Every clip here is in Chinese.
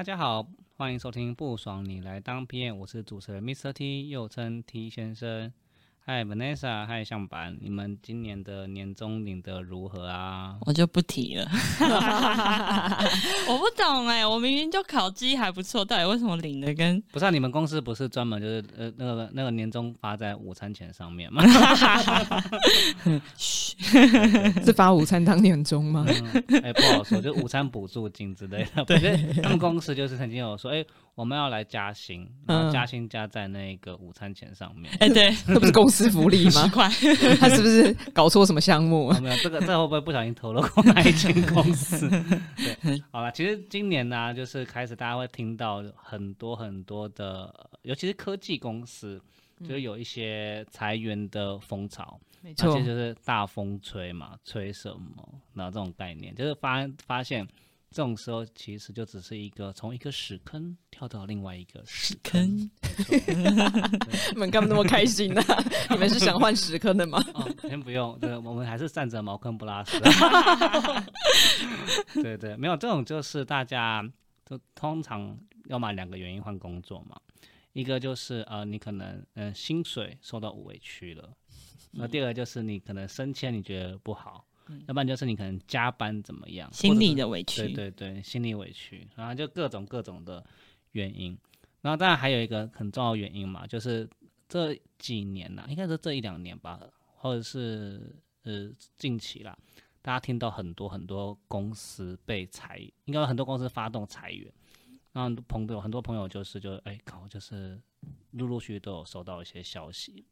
大家好，欢迎收听不爽你来当 PM，我是主持人 Mr. T，又称 T 先生。嗨，Vanessa，嗨，向板，你们今年的年终领得如何啊？我就不提了 我不懂哎，我明明就考绩还不错，到底为什么领的跟不是？你们公司不是专门就是呃那个那个年终发在午餐钱上面吗？嘘，是发午餐当年终吗？哎，不好说，就午餐补助金之类的。对，他们公司就是曾经有说，哎。我们要来加薪，然后加薪加在那个午餐钱上面。哎，对，那不是公司福利吗？他是不是搞错什么项目？没有，这个这会不会不小心投了过哪一间公司？对，好了，其实今年呢，就是开始大家会听到很多很多的，尤其是科技公司，就是有一些裁员的风潮，没错，就是大风吹嘛，吹什么？然后这种概念，就是发发现。这种时候其实就只是一个从一个屎坑跳到另外一个屎坑。你们干嘛那么开心呢？你们是想换屎坑的吗？哦，先不用，对，我们还是站着茅坑不拉屎。对对，没有这种，就是大家都通常要么两个原因换工作嘛，一个就是呃，你可能嗯薪水受到委屈了，那第二个就是你可能升迁你觉得不好。要不然就是你可能加班怎么样，心理的委屈，对对对，心理委屈，然后就各种各种的原因，然后当然还有一个很重要原因嘛，就是这几年呐，应该是这一两年吧，或者是呃近期啦，大家听到很多很多公司被裁，应该很多公司发动裁员，然后朋友很多朋友就是就哎靠，就是陆陆续续都有收到一些消息，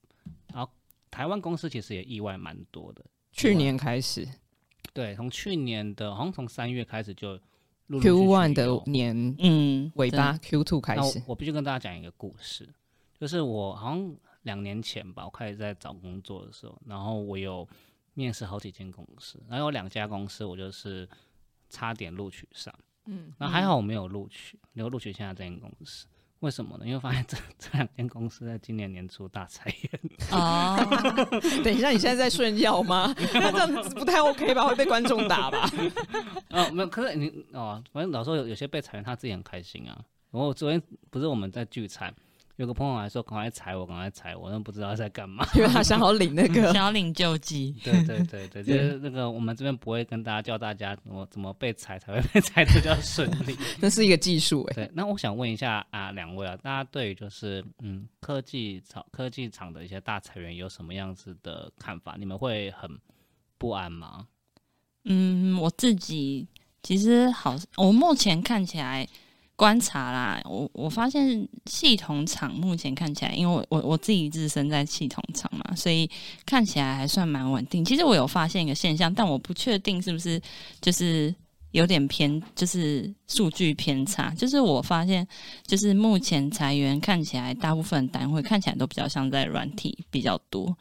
然后台湾公司其实也意外蛮多的。去年开始，对，从去年的，好像从三月开始就 Q one 的年，嗯，尾巴 Q two 开始。我必须跟大家讲一个故事，就是我好像两年前吧，我开始在找工作的时候，然后我有面试好几间公司，然后有两家公司我就是差点录取上，嗯，那还好我没有录取，没有录取现在这间公司。为什么呢？因为发现 这这两间公司在今年年初大裁员。哦，等一下，你现在在炫耀吗？那这样子不太 OK 吧？会被观众打吧？哦，没有，可是你哦，反正老说有有些被裁员，他自己很开心啊。然后昨天不是我们在聚餐。有个朋友还说：“赶快踩我，赶快踩我！”那不知道在干嘛，因为他想要领那个，想要领救济。对对对对，就是那个我们这边不会跟大家教大家怎么怎么被踩才会被踩的比较顺利，那是一个技术哎。对，那我想问一下啊，两位啊，大家对于就是嗯科技厂科技厂的一些大裁员有什么样子的看法？你们会很不安吗？嗯，我自己其实好，我目前看起来。观察啦，我我发现系统厂目前看起来，因为我我我自己自身在系统厂嘛，所以看起来还算蛮稳定。其实我有发现一个现象，但我不确定是不是就是有点偏，就是数据偏差。就是我发现，就是目前裁员看起来大部分单位看起来都比较像在软体比较多，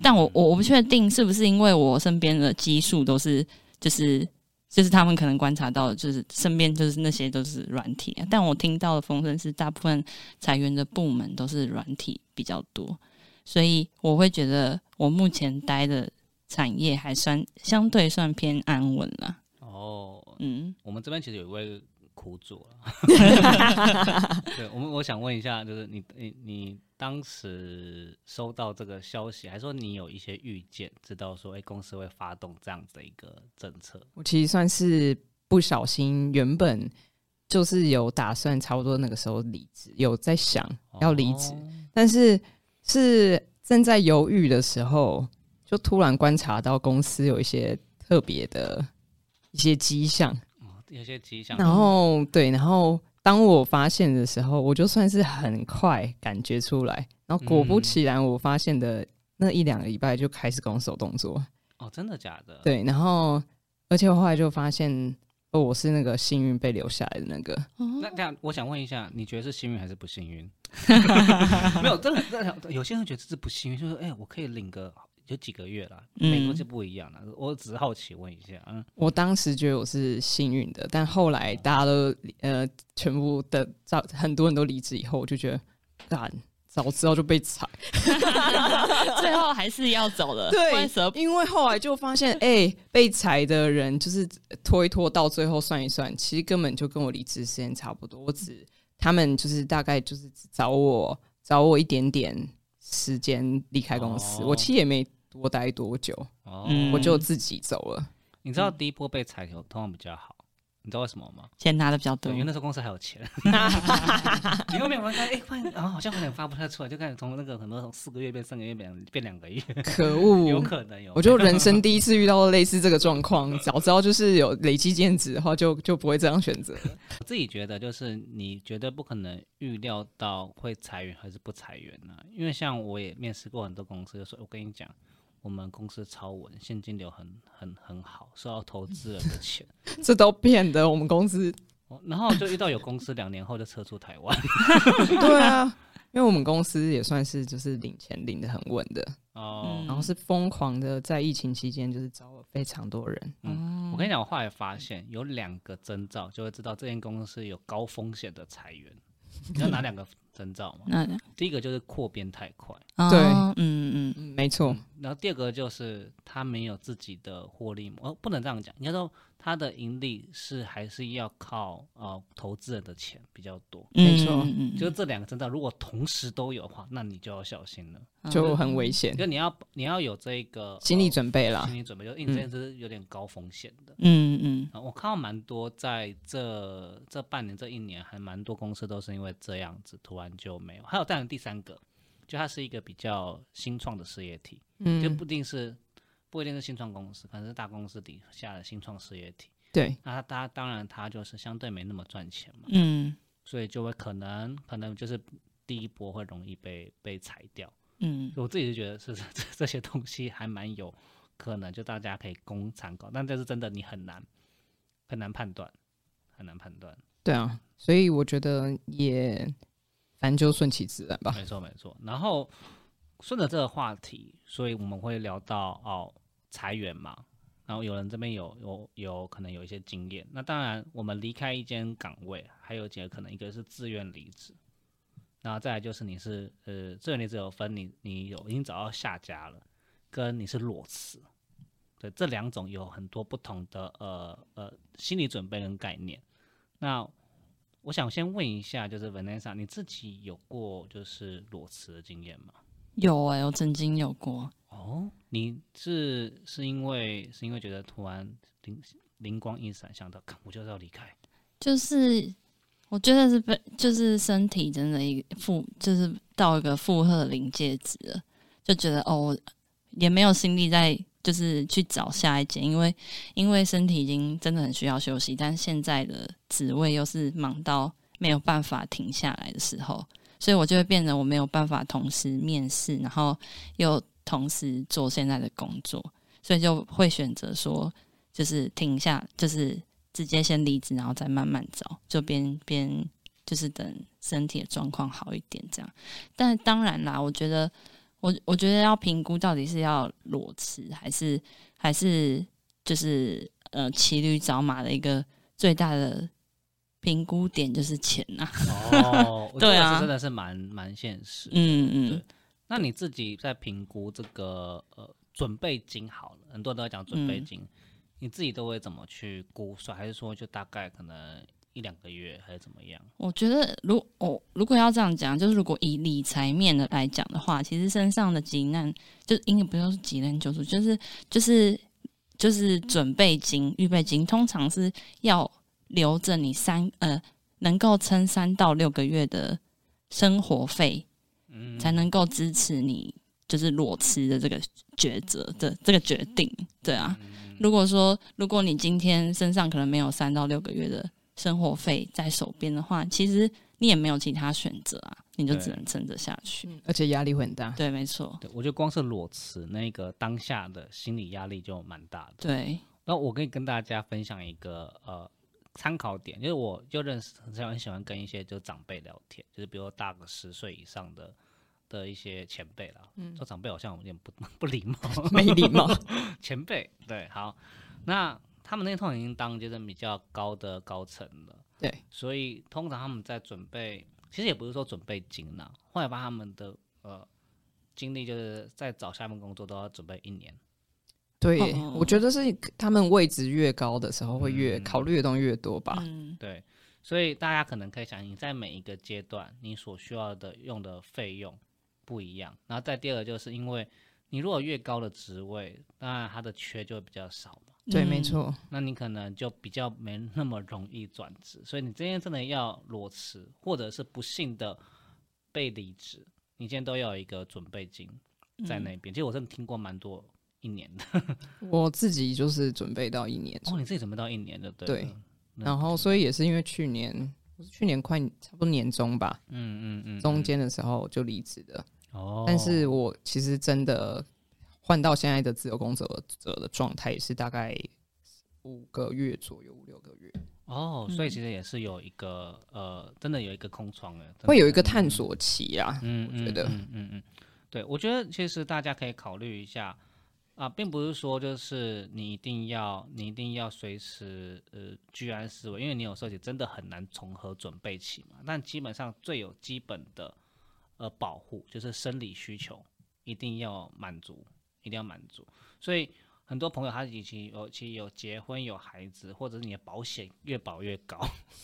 但我我我不确定是不是因为我身边的基数都是就是。就是他们可能观察到，就是身边就是那些都是软体，但我听到的风声是，大部分裁员的部门都是软体比较多，所以我会觉得我目前待的产业还算相对算偏安稳了。哦，嗯，我们这边其实有一位。苦主了，对我们，我想问一下，就是你你你当时收到这个消息，还说你有一些预见，知道说，哎，公司会发动这样子的一个政策？我其实算是不小心，原本就是有打算，差不多那个时候离职，有在想要离职，但是是正在犹豫的时候，就突然观察到公司有一些特别的一些迹象。有些迹象，然后对，然后当我发现的时候，我就算是很快感觉出来，然后果不其然，我发现的那一两个礼拜就开始拱手动作。哦，真的假的？对，然后而且我后来就发现，哦，我是那个幸运被留下来的那个。那这样，我想问一下，你觉得是幸运还是不幸运？没有，真的，真的，有些人觉得这是不幸运，就是哎，我可以领个。有几个月了，美国就不一样了。我只是好奇问一下，嗯，我当时觉得我是幸运的，但后来大家都呃全部的招很多人都离职以后，我就觉得，干早知道就被裁。最后还是要走了，不对，因为后来就发现，哎、被裁的人就是拖一拖，到最后算一算，其实根本就跟我离职时间差不多。我只他们就是大概就是只找我找我一点点时间离开公司，哦。我其实也没多待多久，哦，嗯。我就自己走了。你知道第一波被裁通常比较好，你知道为什么吗？钱拿的比较多，因为那时候公司还有钱。你后面我看，哎、发现啊，好像有点发不太出来，就开始从那个很多从四个月变三个月变两变两个月，可恶 有！可能有。我就人生第一次遇到类似这个状况，早知道就是有累积兼职的话，就就不会这样选择。我自己觉得，就是你绝对不可能预料到会裁员还是不裁员呢、因为像我也面试过很多公司，就说我跟你讲，我们公司超稳，现金流很很很好，收到投资人的钱。这都骗的，我们公司哦然后就遇到有公司两年后就撤出台湾。对啊，因为我们公司也算是就是领钱领的很稳的，哦、嗯然后是疯狂的在疫情期间就是招了非常多人。嗯，我跟你讲，我后来发现有两个征兆，就会知道这间公司有高风险的裁员。你知道哪两个征兆吗？那第一个就是扩编太快，对嗯嗯，没错，然后第二个就是他没有自己的获利模，哦，不能这样讲，应该说他的盈利是还是要靠呃投资人的钱比较多。嗯，没错嗯嗯就是这两个征兆，如果同时都有的话，那你就要小心了。就很危险，就你要你要有这个心理呃准备啦心。理准备，就是因为这件事是有点高风险的。嗯嗯啊，我看到蛮多在这这半年、这一年，还蛮多公司都是因为这样子突然就没有。还有再来第三个，就它是一个比较新创的事业体，嗯就嗯，不一定是不一定是新创公司，可能是大公司底下的新创事业体。对，那它它当然它就是相对没那么赚钱嘛，嗯所以就会可能可能就是第一波会容易被被裁掉。嗯我自己是觉得是 这这些东西还蛮有可能，就大家可以供参考，但这是真的你很难很难判断，很难判断。对啊，所以我觉得也反正就顺其自然吧。没错没错。然后顺着这个话题，所以我们会聊到哦裁员嘛，然后有人这边有有有可能有一些经验。那当然，我们离开一间岗位，还有几个可能，一个是自愿离职，然后再来就是你是呃自愿离职有分你你有已经找到下家了，跟你是裸辞。对，这两种有很多不同的呃呃心理准备跟概念。那我想先问一下，就是 Vanessa，你自己有过就是裸辞的经验吗？有哎、我曾经有过，哦，你是是因为是因为觉得突然灵灵光一闪，想到，看我就是要离开。就是我觉得是被，就是身体真的一个负，就是到一个负荷临界值了，就觉得哦，我也没有心力再就是去找下一间，因为因为身体已经真的很需要休息，但现在的职位又是忙到没有办法停下来的时候，所以我就会变得我没有办法同时面试，然后又同时做现在的工作，所以就会选择说就是停下，就是直接先离职，然后再慢慢找，就边边就是等身体的状况好一点这样。但当然啦，我觉得我我觉得要评估到底是要裸辞还是还是就是呃骑驴找马的一个最大的评估点就是钱呐、哦，对啊真的是蛮蛮现实。嗯嗯那你自己在评估这个呃准备金好了，很多人都在讲准备金，你自己都会怎么去估算？还是说就大概可能一两个月，还是怎么样？我觉得如哦，如果要这样讲，就是如果以理财面的来讲的话，其实身上的急难，就应该不要是急难救助，就是就是就是准备金、预备金，通常是要留着你三呃能够撑三到六个月的生活费，嗯，才能够支持你就是裸辞的这个抉择的这个决定，对啊。嗯如果说如果你今天身上可能没有三到六个月的生活费在手边的话，其实你也没有其他选择啊，你就只能撑着下去。而且压力会很大。对，没错，对，我觉得光是裸辞那个当下的心理压力就蛮大的。对，那我可以跟大家分享一个呃参考点，就是我就认识很喜欢很喜欢跟一些就长辈聊天，就是比如大个十岁以上的的一些前辈啦。嗯，说长辈好像有点不 不礼貌，没礼貌，前辈对，好，那他们那些通常已经当就是比较高的高层了，对，所以通常他们在准备其实也不是说准备金呐，后来把他们的呃经历就是在找下面工作都要准备一年。对，哦我觉得是他们位置越高的时候，会越嗯考虑的东西越多吧。嗯对，所以大家可能可以想，你在每一个阶段你所需要的用的费用不一样。然后再第二个就是因为你如果越高的职位，当然它的缺就会比较少嘛。对，嗯。没错。那你可能就比较没那么容易转职，所以你今天真的要裸辞，或者是不幸的被离职，你今天都要有一个准备金在那边。其实我真的听过蛮多一年的，我自己就是准备到一年哦，你自己准备到一年的，对对，然后所以也是因为去年，去年快差不多年中吧，嗯嗯嗯，中间的时候就离职的。哦，但是我其实真的换到现在的自由工作者的状态，也是大概五个月左右，五六个月，哦，所以其实也是有一个呃，真的有一个空窗会有一个探索期啊。嗯，我觉得嗯嗯嗯，对，我觉得其实大家可以考虑一下啊，并不是说就是你一定要你一定要随时呃居安思危，因为你有时候也真的很难从何准备起嘛。但基本上最有基本的呃保护就是生理需求一定要满足，一定要满足，所以。很多朋友他已经有其实有结婚有孩子，或者是你的保险越保越高，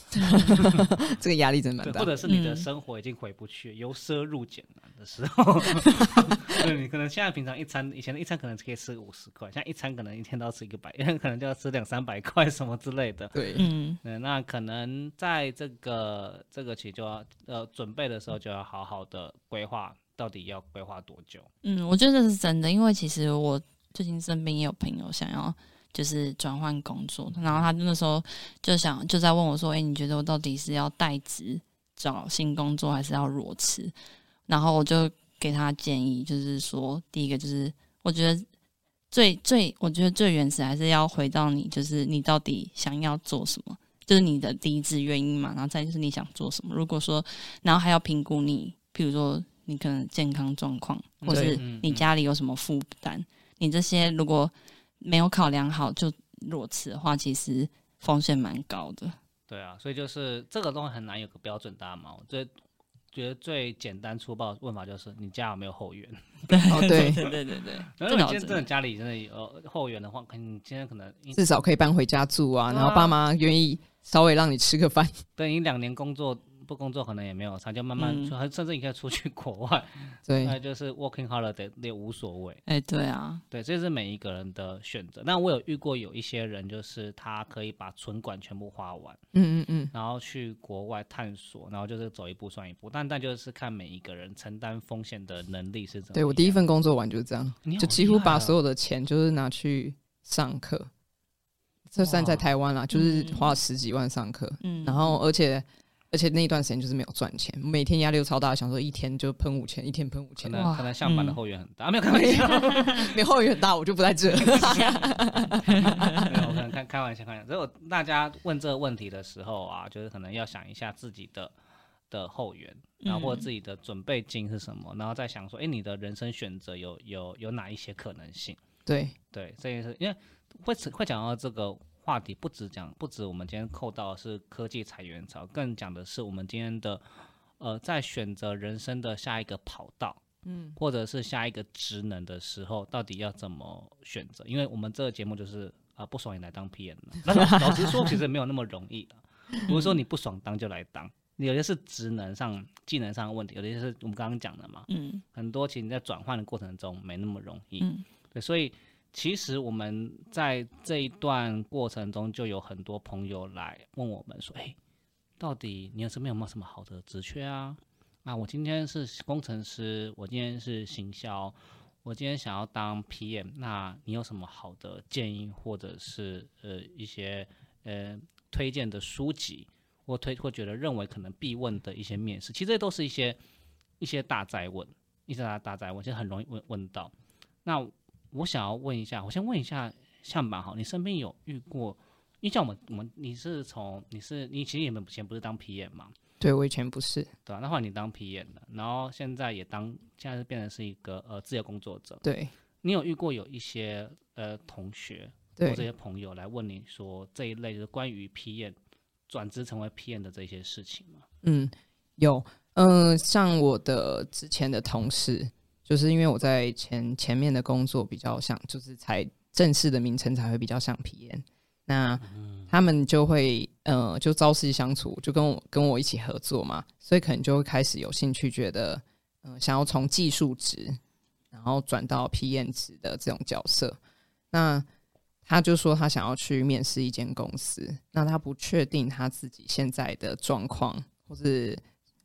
这个压力真的，蛮大的。或者是你的嗯生活已经回不去，由奢入俭难的时候，对你可能现在平常一餐，以前的一餐可能可以吃五十块，现在一餐可能一天都要吃一个百，可能就要吃两三百块什么之类的。对，嗯嗯，那可能在这个这个期就要呃准备的时候，就要好好的规划，到底要规划多久。嗯，我觉得这是真的，因为其实我最近身边也有朋友想要就是转换工作，然后他那时候就想就在问我说：“哎、你觉得我到底是要代职找新工作，还是要裸辞？”然后我就给他建议，就是说，第一个就是我觉得最最，我觉得最原始还是要回到你，就是你到底想要做什么，就是你的第一志原因嘛，然后再就是你想做什么。如果说，然后还要评估你，譬如说你可能健康状况，或是你家里有什么负担，你这些如果没有考量好就裸辞的话，其实风险蛮高的。对啊，所以就是这个东西很难有个标准答案嘛。我最觉得最简单粗暴的问法就是你家有没有后援？哦对，对对对对，然后你今天真的家里真的有后援的话，可能你今天可能至少可以搬回家住啊，啊然后爸妈愿意稍微让你吃个饭。等你两年工作不工作可能也没有差，就慢慢嗯出，还甚至你可以出去国外，对那就是 working holiday 也无所谓。哎、对啊，对，这是每一个人的选择。那我有遇过有一些人，就是他可以把存款全部花完，嗯嗯嗯，然后去国外探索，然后就是走一步算一步。但但就是看每一个人承担风险的能力是怎么样。对我第一份工作完就是这样，就几乎把所有的钱就是拿去上课。这算在台湾啦，就是嗯花了十几万上课，嗯，然后而且而且那一段时间就是没有赚钱，每天压力都超大，想说一天就喷五千，一天喷五千，可能可能上班的嗯后援很大，啊没有开玩笑，没后援很大，我就不在这。没有，我可能开开玩笑，开玩笑。如果大家问这个问题的时候啊，就是可能要想一下自己的的后援，然后或者嗯自己的准备金是什么，然后再想说，哎，你的人生选择有有有哪一些可能性？对，对，这也是因为会会讲到这个话题，不止讲不止我们今天扣到的是科技裁员潮，更讲的是我们今天的呃，在选择人生的下一个跑道。嗯，或者是下一个职能的时候，到底要怎么选择？因为我们这个节目就是啊、呃不爽也来当 PM 了。那老老实说，其实没有那么容易的。不是说你不爽当就来当，有些是职能上、技能上的问题，有些是我们刚刚讲的嘛。嗯很多其实你在转换的过程中没那么容易。嗯对，所以其实我们在这一段过程中，就有很多朋友来问我们说：“哎，到底你有身边有没有什么好的职缺啊？那，我今天是工程师，我今天是行销，我今天想要当 PM，那你有什么好的建议，或者是呃一些呃推荐的书籍，或推或觉得认为可能必问的一些面试，其实这都是一些一些大灾问，一些大大灾问，其实很容易问问到。那我想要问一下，我先问一下向板哈，你身边有遇过？因为像我们我们你是从你是你其实你们以前不是当 PM 嘛，对我以前不是，对吧、那后来你当 PM 了，然后现在也当现在是变成是一个呃自由工作者。对你有遇过有一些呃同学或这对，些朋友来问你说这一类就是关于 PM 转职成为 PM 的这些事情吗？嗯，有，嗯、像我的之前的同事，就是因为我在前前面的工作比较像，就是才正式的名称才会比较像 PM，那他们就会呃就朝夕相处，就跟我跟我一起合作嘛，所以可能就会开始有兴趣，觉得嗯、呃想要从技术值，然后转到 PM 值的这种角色，那。他就说他想要去面试一间公司，那他不确定他自己现在的状况，或是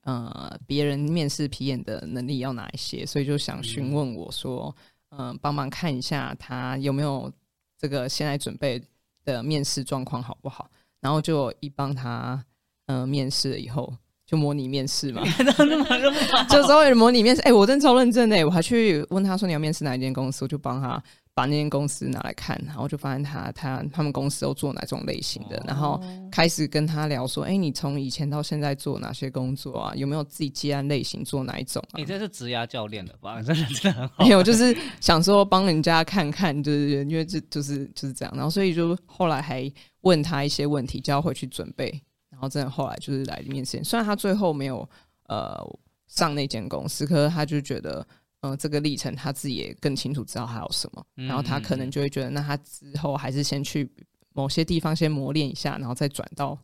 呃别人面试皮演的能力要哪一些，所以就想询问我说，嗯、帮忙看一下他有没有这个现在准备的面试状况好不好，然后就一帮他嗯、呃面试了以后。就模拟面试嘛，就稍微模拟面试。哎、我真的超认真的、我还去问他说你要面试哪一间公司，我就帮他把那间公司拿来看，然后就发现他他他们公司都做哪种类型的，然后开始跟他聊说，哎、你从以前到现在做哪些工作啊？有没有自己接案类型做哪一种啊你？这是职涯教练的吧？真的真的很好。没有，就是想说帮人家看看，就是因为这就是就是这样，然后所以就后来还问他一些问题，叫他回去准备，然后真的后来就是来面试。虽然他最后没有呃上那间公司，可是他就觉得。呃，这个历程他自己也更清楚知道还有什么，嗯然后他可能就会觉得，那他之后还是先去某些地方先磨练一下，然后再转到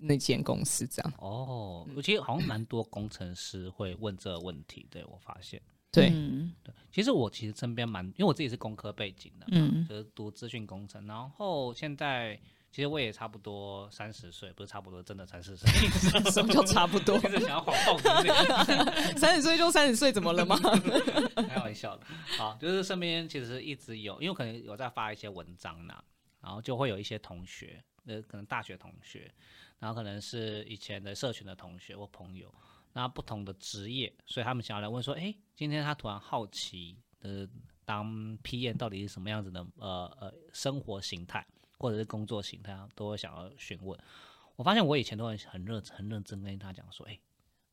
那间公司这样。哦，我觉得好像蛮多工程师会问这个问题，对我发现。对，嗯其实我其实身边蛮，因为我自己是工科背景的，嗯就是读资讯工程，然后现在其实我也差不多三十岁，不是差不多，真的三十岁，什么叫差不多？一 直想要谎报 三十岁就三十岁，怎么了吗？开玩笑的。好，就是身边其实一直有，因为我可能有在发一些文章呐，然后就会有一些同学，呃，可能大学同学，然后可能是以前的社群的同学或朋友，那不同的职业，所以他们想要来问说，哎，今天他突然好奇呃当 PM 到底是什么样子的呃呃生活形态或者是工作形态，啊都会想要询问。我发现我以前都很很认很认真跟他讲说，诶，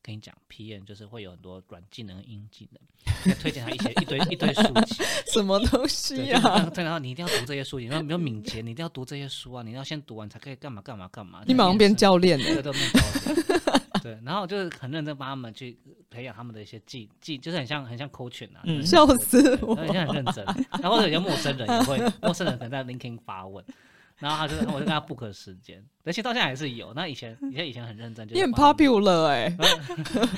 跟你讲，PM 就是会有很多软技能、硬技能，要推荐他一些一堆一堆书籍，什么东，西就是啊？对，然后你一定要读这些书，你要没有敏捷，你一定要读这些书啊，你要先读完才可以干嘛干嘛干嘛。你马上变教练了。对然后就是很认真帮他们去培养他们的一些技技，就是很像很像 coaching 啊，嗯笑死我对很像很认真。然后有些陌生人也会，陌生人可能在 LinkedIn 发问，然后他就我就跟他 book 时间，而且到现在还是有。那以前以前以前很认真，就你很是帮他们 popular 哎、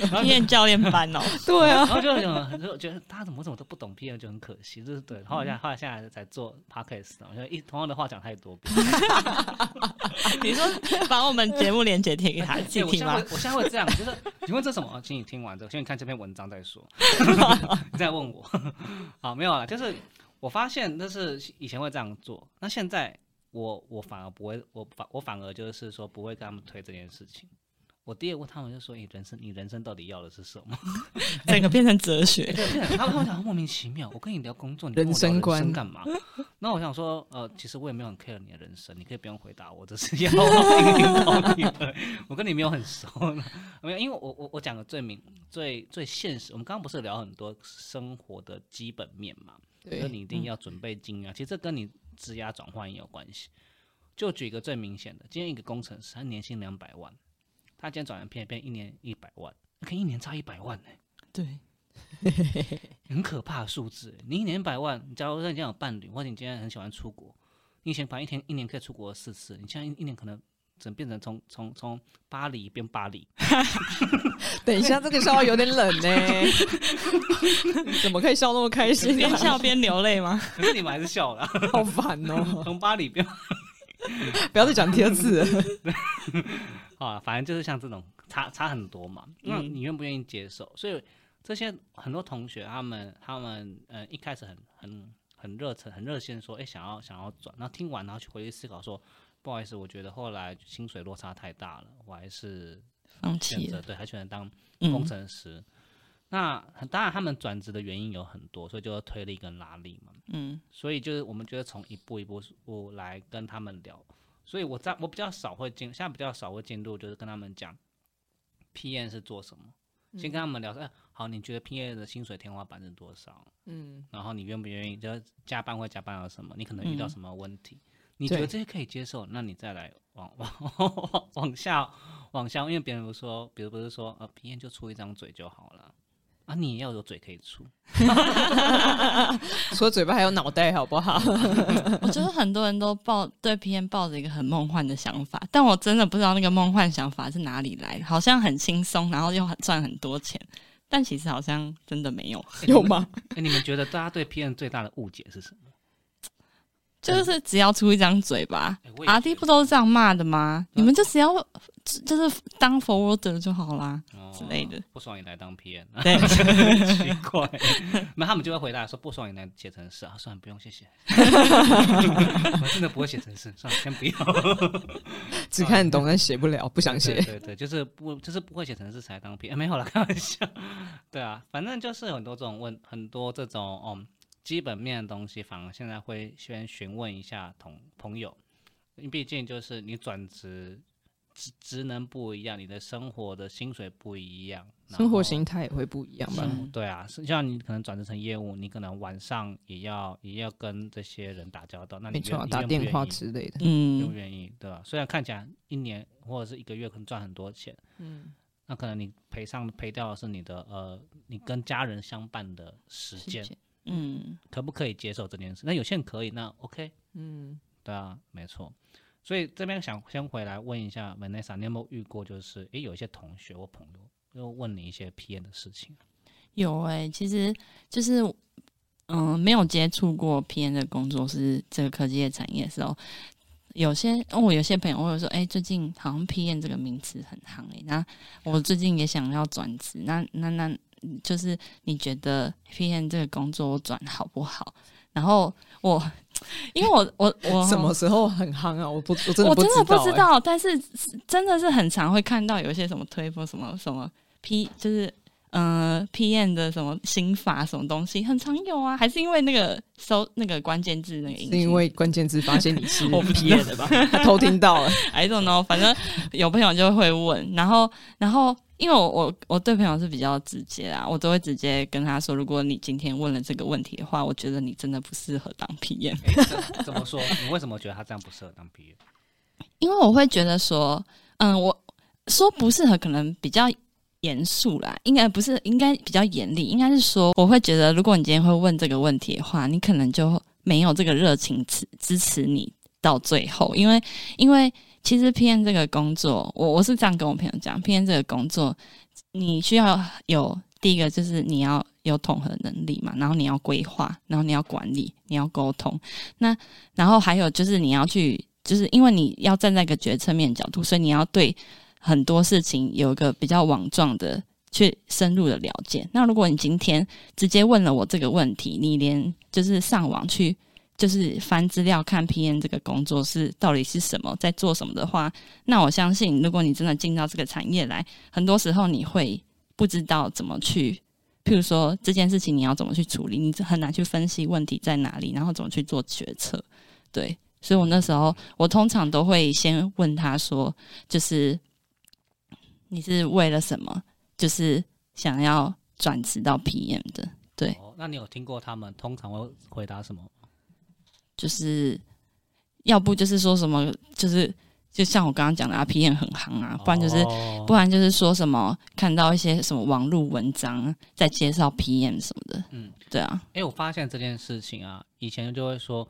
然后就验教练班哦，对 啊然，后就很很就觉得他怎么怎么都不懂 PM 就很可惜，就是对。后来后来现在才做 podcast，我觉得一同样的话讲太多遍。你说把我们节目连接贴给他哎自己听吗我现在会？我现在会这样，就是你问这什么？哦请你听完之后，先看这篇文章再说，你再问我。好，没有了，就是我发现，就是以前会这样做，那现在我我反而不会，我反我反而就是说不会跟他们推这件事情。我第二个问他们就说：“你人生，你人生到底要的是什么 整个变成哲学？”，对，他们他们讲莫名其妙。我跟你聊工作，你跟我聊人生观干嘛？那我想说，呃，其实我也没有很 care 你的人生，你可以不用回答我，只是要听听懂你的。我跟你没有很熟，没有，因为我我我讲的最明最最现实。我们刚刚不是聊很多生活的基本面嘛？就是对，你一定要准备金啊。其实这跟你职涯转换也有关系。就举一个最明显的，今天一个工程师，他年薪两百万，他今天转完片变一年一百万，可以一年差一百万呢、对，很可怕的数字欸。你一年一百万，你假如说你今天有伴侣，或者你今天很喜欢出国，你以前反正一天一年可以出国四次，你现在一一年可能只能变成从从从巴黎变巴黎。等一下，这个笑话有点冷呢、怎么可以笑那么开心、边啊？笑边流泪吗？可是你们还是笑了啊，好烦哦、从巴黎变不要再讲第二次了。啊，反正就是像这种差差很多嘛。那嗯你愿不愿意接受？所以这些很多同学他们他们呃一开始很很很热忱很热心说，哎、想要想要转，然后听完然后去回去思考说，不好意思，我觉得后来薪水落差太大了，我还是放选弃了，择对还选择当工嗯程师。那很当然他们转职的原因有很多，所以就是推力跟拉力嘛。嗯所以就是我们觉得从一步一步步来跟他们聊，所以我在我比较少会进，现在比较少会进入，就是跟他们讲 P N 是做什么，先跟他们聊说，哎、好，你觉得 P N 的薪水天花板是多少？嗯，然后你愿不愿意，就是加班会加班到什么？你可能遇到嗯什么问题？你觉得对这些可以接受，那你再来往 往往往下往下，因为别人说，比如不是说，呃，PM 就出一张嘴就好了，啊，你也要有嘴可以出，除了嘴巴还有脑袋，好不好？我觉得很多人都抱对 PM 抱着一个很梦幻的想法，但我真的不知道那个梦幻想法是哪里来的，好像很轻松，然后又很赚很多钱，但其实好像真的没有。哎 有？吗？哎，你们觉得大家对 PM 最大的误解是什么？就是只要出一张嘴巴哎我也，R D 觉不都是这样骂的吗？你们就只要就就是当 forwarder 就好啦。哦之类的不爽也来当 PM，对奇怪，那他们就会回答说不爽也来写程式啊，算了，不用谢谢，我真的不会写程式，算了，先不要。只看懂但写不了，不想对写。对对，就是不就是不会写程式才当 PM，、没有了，开玩笑。对啊，反正就是很多这种问，很多这种嗯基本面的东西，反而现在会先询问一下同朋友，因为毕竟就是你转职职职能不一样，你的生活的薪水不一样，生活形态也会不一样吧？对啊，是像你可能转职成业务，你可能晚上也要也要跟这些人打交道，那你没错啊，愿你打电话之类的。愿不嗯，愿意，对吧？虽然看起来一年或者是一个月可能赚很多钱，嗯，那可能你赔上赔掉的是你的呃，你跟家人相伴的时间，嗯，可不可以接受这件事？那有些人可以，那 OK，嗯，对啊，没错。所以这边想先回来问一下 Vanessa，你有没有遇过就是诶有一些同学或朋友又问你一些 P N 的事情？有诶、其实就是嗯、没有接触过 P N 的工作是这个科技业产业的时候，有些哦我有些朋友会说，哎、最近好像 P N 这个名词很夯诶、那我最近也想要转职，那那那就是你觉得 PM 这个工作我转好不好？然后我因为我我我 什么时候很夯啊？我不，我真的我真的不知道，但是真的是很常会看到有一些什么推波什么什么 P，就是呃 PM 的什么心法什么东西，很常有啊，还是因为那个搜那个关键字那个是因为关键字发现你 是我不知 P 的吧？他偷听到了，I don't know，反正有朋友就会问，然后然后因为我我我对朋友是比较直接啊，我都会直接跟他说，如果你今天问了这个问题的话，我觉得你真的不适合当 PM。怎么说？你为什么觉得他这样不适合当 PM？因为我会觉得说，嗯，我说不适合可能比较严肃啦，应该不是，应该比较严厉，应该是说，我会觉得，如果你今天会问这个问题的话，你可能就没有这个热情支支持你到最后，因为因为其实 PM 这个工作，我我是这样跟我朋友讲，PM 这个工作，你需要有第一个就是你要有统合能力嘛，然后你要规划，然后你要管理，你要沟通，那然后还有就是你要去，就是因为你要站在一个决策面角度，所以你要对很多事情有一个比较网状的去深入的了解。那如果你今天直接问了我这个问题，你连就是上网去就是翻资料看 PM 这个工作是到底是什么，在做什么的话，那我相信，如果你真的进到这个产业来，很多时候你会不知道怎么去，譬如说这件事情你要怎么去处理，你很难去分析问题在哪里，然后怎么去做决策。对，所以我那时候我通常都会先问他说，就是你是为了什么，就是想要转职到 PM 的，对，哦，那你有听过他们通常会回答什么？就是要不就是说什么，就是就像我刚刚讲的啊，PM 很行啊，不然就是、哦不然就是说什么看到一些什么网络文章在介绍 PM 什么的，嗯，对啊，哎、我发现这件事情啊，以前就会说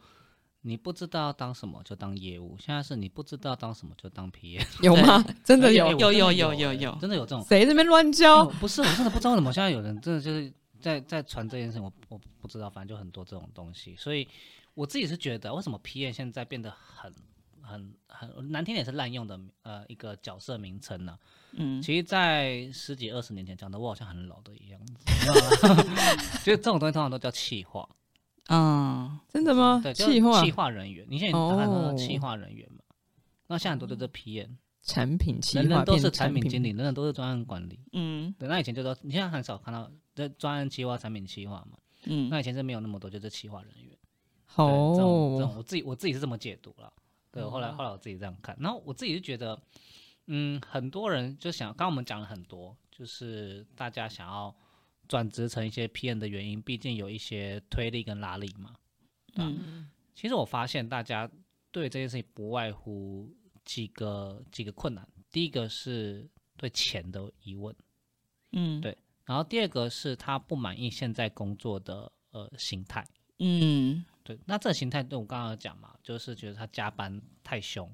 你不知道当什么就当业务，现在是你不知道当什么就当 PM，有吗？真的哎有有有有有有真的有这种。谁这边乱哎教？不是，我真的不知道怎么现在有人真的就是在在传这件事情，我我不知道，反正就很多这种东西，所以我自己是觉得，为什么 PM 现在变得很很很难听也是滥用的呃一个角色名称呢、嗯，其实，在十几二十年前讲的，我好像很老的一样子，就是这种东西通常都叫气化，嗯，真的吗？对，就是气化气化人员，你现在打开哦说气化人员嘛，那现在很多都是 PM，产品企人人都是产产品经理，人人都是专案管理，嗯。对，那以前就说你现在很少看到这专案企划、产品企划嘛，嗯，那以前是没有那么多，就是企划人员。对这种这哦种，我自己我自己是这么解读了。对，后来后来我自己这样看，然后我自己就觉得，嗯，很多人就想，刚刚我们讲了很多，就是大家想要转职成一些 PM 的原因，毕竟有一些推力跟拉力嘛。嗯其实我发现大家对这件事情不外乎几个几个困难。第一个是对钱的疑问，嗯，对然后第二个是他不满意现在工作的呃形态。嗯对，那这个形态，对我刚刚有讲嘛，就是觉得他加班太凶，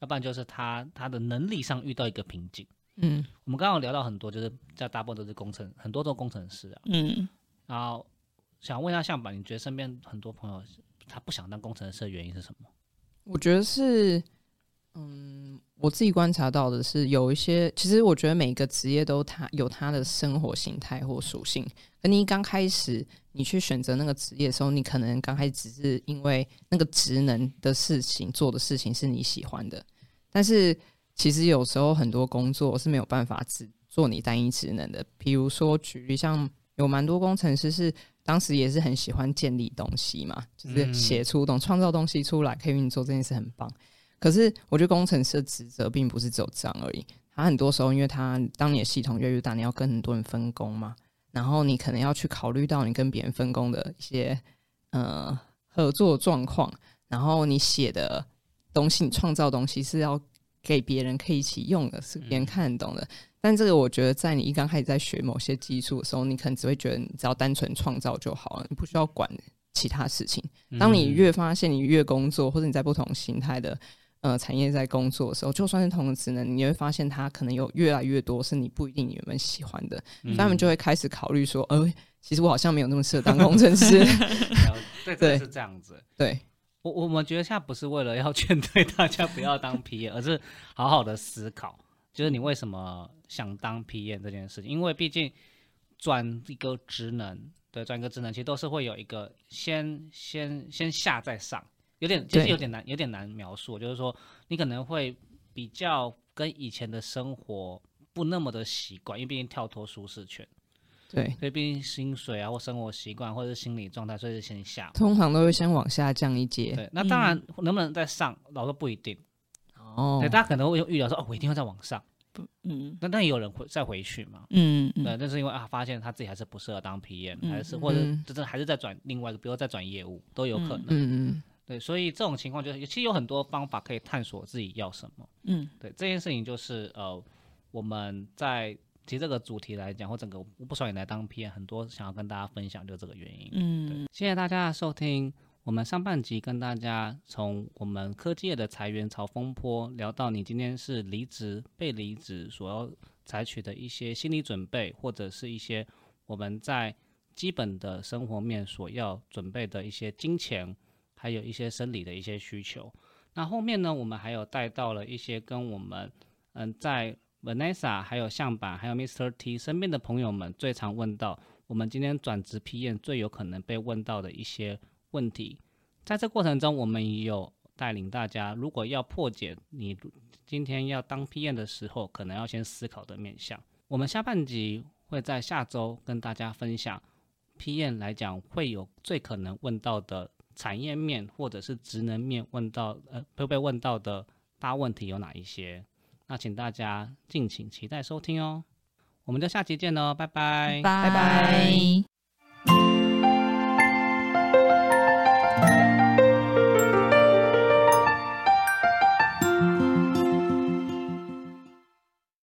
要不然就是他他的能力上遇到一个瓶颈。嗯，我们刚刚有聊到很多，就是在大部分都是工程，很多都工程师啊。嗯然后想问一下向板，你觉得身边很多朋友他不想当工程师的原因是什么？我觉得是，嗯，我自己观察到的是，有一些其实我觉得每个职业都它有它的生活形态或属性。可你刚开始你去选择那个职业的时候，你可能刚开始只是因为那个职能的事情做的事情是你喜欢的，但是其实有时候很多工作是没有办法只做你单一职能的。比如说举例，像有蛮多工程师是当时也是很喜欢建立东西嘛，就是嗯写出东创造东西出来，可以运作这件事很棒。可是我觉得工程师的职责并不是只有这样而已，他很多时候因为他当你的系统越来越大，你要跟很多人分工嘛，然后你可能要去考虑到你跟别人分工的一些呃合作状况，然后你写的东西，你创造东西是要给别人可以一起用的，是别人看得懂的。但这个我觉得，在你一刚开始在学某些技术的时候，你可能只会觉得你只要单纯创造就好了，你不需要管其他事情。当你嗯。越发现你越工作，或者你在不同形态的呃产业在工作的时候，就算是同个职能，你会发现它可能有越来越多是你不一定你原本喜欢的，嗯所以他们就会开始考虑说，呃，其实我好像没有那么适合当工程师。对，是这样子。对，我我们觉得现在不是为了要劝退大家不要当 PM，而是好好的思考，就是你为什么想当 PM 这件事情。因为毕竟转一个职能，对，转一个职能，其实都是会有一个先先先下再上，有点其实有点难，有点难描述。就是说，你可能会比较跟以前的生活不那么的习惯，因为毕竟跳脱舒适圈，对，所以毕竟薪水啊或生活习惯或者是心理状态，所以是先下。通常都会先往下降一阶。对，那当然能不能再上，老说不一定。哦对，，大家可能会预料说，哦，我一定会再往上。嗯那但也有人会再回去嘛？嗯嗯对，那是因为啊，发现他自己还是不适合当 PM，、嗯还是或者嗯真的还是在转另外一个，比如说再转业务都有可能。嗯嗯，对，所以这种情况就是，其实有很多方法可以探索自己要什么。嗯对，这件事情就是呃，我们在其实这个主题来讲，或整个不少你来当 PM，很多想要跟大家分享，就这个原因。嗯谢谢大家的收听。我们上半集跟大家从我们科技业的裁员潮风波聊到你今天是离职、被离职所要采取的一些心理准备，或者是一些我们在基本的生活面所要准备的一些金钱，还有一些生理的一些需求。那后面呢，我们还有带到了一些跟我们嗯在 Vanessa 还有向板还有 Mr. T 身边的朋友们最常问到，我们今天转职批验最有可能被问到的一些问题。在这过程中，我们也有带领大家，如果要破解你今天要当批验的时候，可能要先思考的面向。我们下半集会在下周跟大家分享批验来讲会有最可能问到的产业面或者是职能面问到呃会被问到的大问题有哪一些？那请大家敬请期待收听哦。我们就下期见喽，拜拜。拜拜拜